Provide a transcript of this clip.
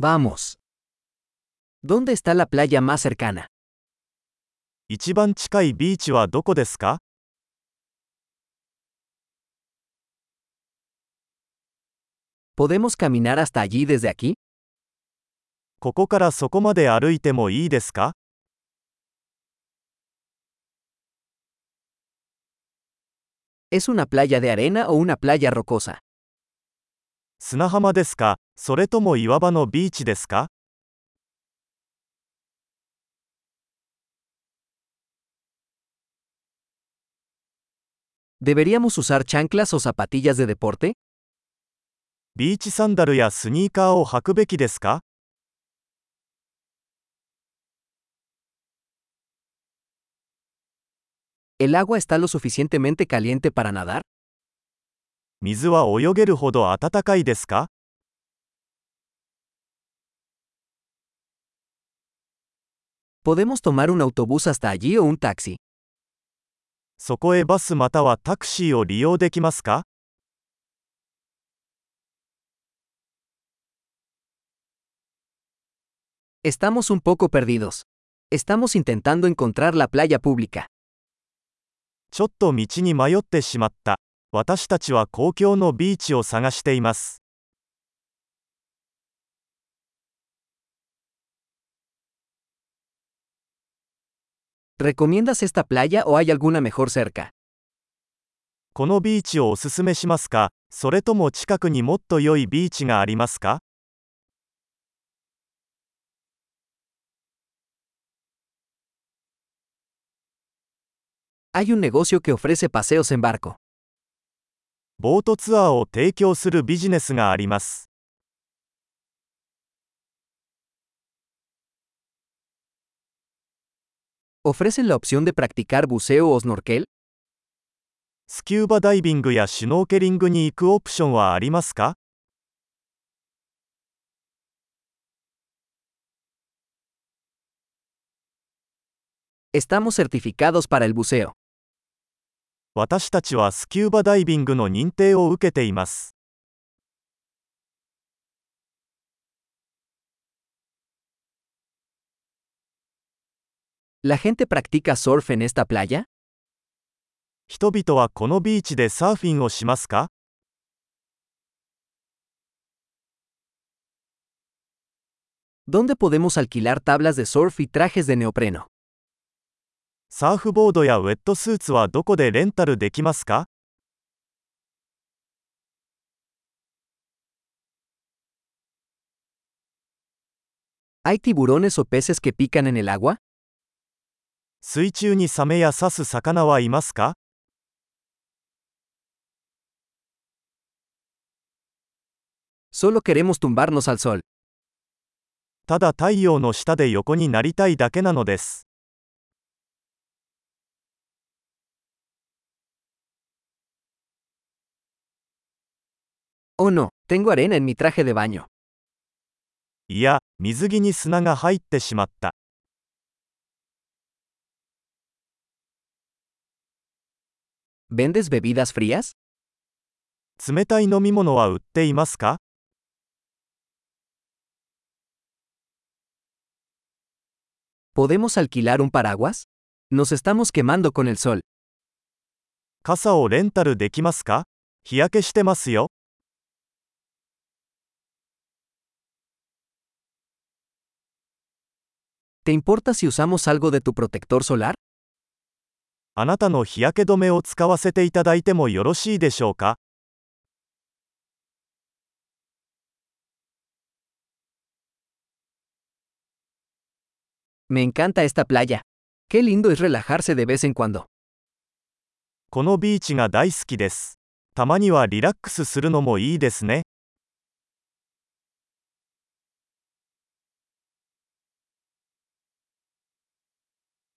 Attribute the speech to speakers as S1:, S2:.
S1: Vamos. ¿Dónde está la playa más cercana?
S2: 一番近いビーチはどこですか
S1: ¿Podemos caminar hasta allí desde aquí?
S2: ここからそこまで歩いてもいいですか
S1: ¿Es una playa de arena o una playa rocosa?
S2: 砂浜ですかそれとも岩場のビーチですか
S1: ¿Deberíamos usar chanclas o zapatillas de deporte?
S2: ビーチサンダルやスニーカーを履くべきですか
S1: ¿El agua está lo suficientemente caliente para nadar?
S2: 水は泳げるほど暖かいですか
S1: ¿Podemos tomar un autobús hasta allí o un taxi?
S2: そこへバスまたはタクシーを利用できますか
S1: Estamos un poco perdidos. Estamos intentando encontrar la playa pública.
S2: ちょっと道に迷ってしまった。私たちは公共のビーチを探しています。
S1: ¿Recomiendas esta playa o hay alguna mejor cerca?
S2: このビーチをおすすめしますかそれとも近くにもっと良いビーチがありますか
S1: Hay un negocio que ofrece paseos en barco.
S2: ボートツアーを提供するビジネスがあります。スキューバダイビングやシュノーケリングに行くオプションはありますか
S1: Estamos certificados para el buceo.
S2: 私たちはスキューバダイビングの認定を受けています。
S1: ¿La gente practica surf en esta playa?
S2: 人々はこのビーチでサーフィンをしますか
S1: ¿Dónde podemos alquilar tablas de surf y trajes de neopreno?
S2: サーフボードやウェットスーツはどこでレンタルできますか
S1: ？¿Hay tiburones o peces que pican en el agua?
S2: 水中にサメや刺す魚はいますか
S1: ？Solo queremos tumbarnos al sol.
S2: ただ太陽の下で横になりたいだけなのです。
S1: Oh no, tengo arena en mi traje de baño.
S2: いや、水着に砂が入ってしまった。
S1: ¿Vendes bebidas frías?
S2: 冷たい飲み物は売っていますか
S1: ¿Podemos alquilar un paraguas? Nos estamos quemando con el sol.
S2: 傘をレンタルできますか日焼けしてますよ。
S1: ¿Te importa si usamos algo de tu protector solar?
S2: あなたの日焼け止めを使わせていただいてもよろしいでしょうか
S1: Me encanta esta playa. Qué lindo es relajarse de vez en cuando.
S2: このビーチが大好きです。たまにはリラックスするのもいいですね。